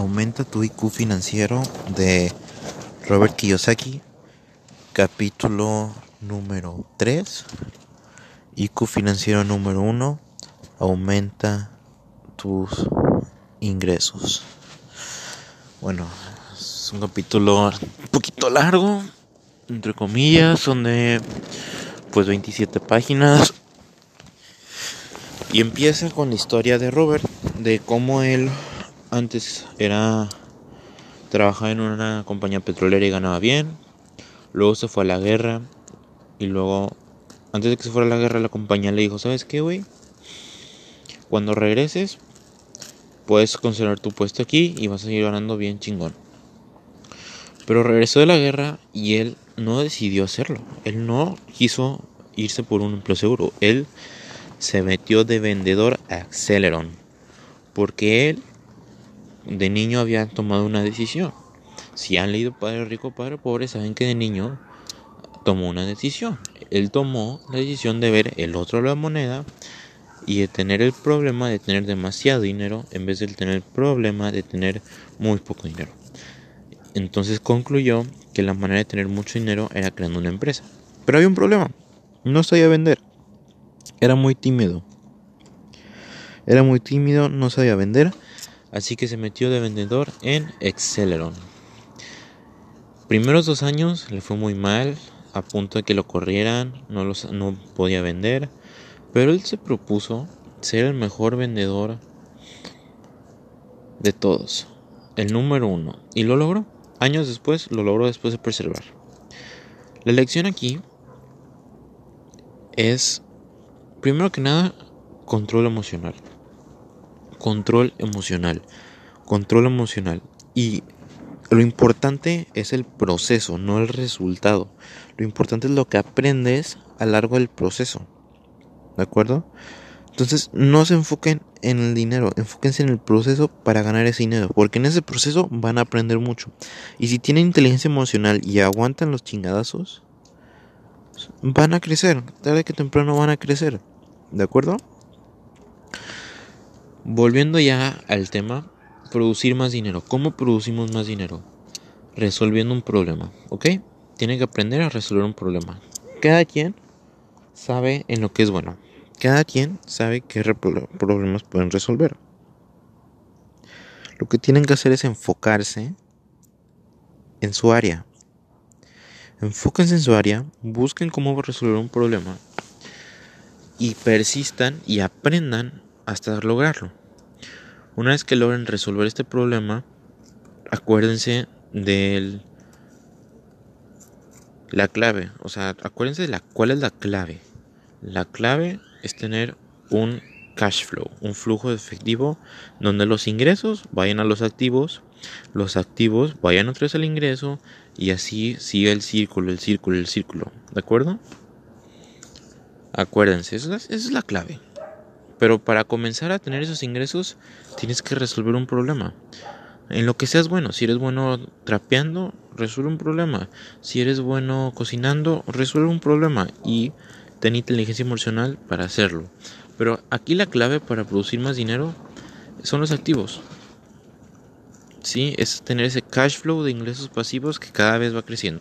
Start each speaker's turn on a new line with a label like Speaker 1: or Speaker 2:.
Speaker 1: Aumenta tu IQ financiero de Robert Kiyosaki, capítulo número 3. IQ financiero número 1. Aumenta tus ingresos. Bueno, es un capítulo un poquito largo, entre comillas, son de pues 27 páginas. Y empieza con la historia de Robert, de cómo él antes era trabajaba en una compañía petrolera y ganaba bien. Luego se fue a la guerra y luego antes de que se fuera a la guerra la compañía le dijo, "¿Sabes qué, güey? Cuando regreses puedes conservar tu puesto aquí y vas a seguir ganando bien chingón." Pero regresó de la guerra y él no decidió hacerlo. Él no quiso irse por un empleo seguro. Él se metió de vendedor a Acceleron. Porque él de niño había tomado una decisión. Si han leído Padre Rico, Padre Pobre, saben que de niño tomó una decisión. Él tomó la decisión de ver el otro de la moneda y de tener el problema de tener demasiado dinero en vez de tener el problema de tener muy poco dinero. Entonces concluyó que la manera de tener mucho dinero era creando una empresa. Pero había un problema. No sabía vender. Era muy tímido. Era muy tímido, no sabía vender así que se metió de vendedor en Acceleron. Primeros dos años le fue muy mal, a punto de que lo corrieran, no, los, no podía vender, pero él se propuso ser el mejor vendedor de todos, el número uno, y lo logró. Años después lo logró después de preservar. La lección aquí es, primero que nada, control emocional control emocional. Control emocional. Y lo importante es el proceso, no el resultado. Lo importante es lo que aprendes a largo del proceso. ¿De acuerdo? Entonces no se enfoquen en el dinero, enfóquense en el proceso para ganar ese dinero, porque en ese proceso van a aprender mucho. Y si tienen inteligencia emocional y aguantan los chingadazos, van a crecer, tarde que temprano van a crecer. ¿De acuerdo? Volviendo ya al tema, producir más dinero. ¿Cómo producimos más dinero? Resolviendo un problema, ¿ok? Tiene que aprender a resolver un problema. Cada quien sabe en lo que es bueno. Cada quien sabe qué problemas pueden resolver. Lo que tienen que hacer es enfocarse en su área. Enfóquense en su área, busquen cómo resolver un problema y persistan y aprendan hasta lograrlo. Una vez que logren resolver este problema, acuérdense de la clave, o sea, acuérdense de la cuál es la clave. La clave es tener un cash flow, un flujo de efectivo donde los ingresos vayan a los activos, los activos vayan otra vez al ingreso y así sigue el círculo, el círculo, el círculo, ¿de acuerdo? Acuérdense, esa es la clave. Pero para comenzar a tener esos ingresos tienes que resolver un problema. En lo que seas bueno, si eres bueno trapeando, resuelve un problema. Si eres bueno cocinando, resuelve un problema. Y ten inteligencia emocional para hacerlo. Pero aquí la clave para producir más dinero son los activos. Sí, es tener ese cash flow de ingresos pasivos que cada vez va creciendo.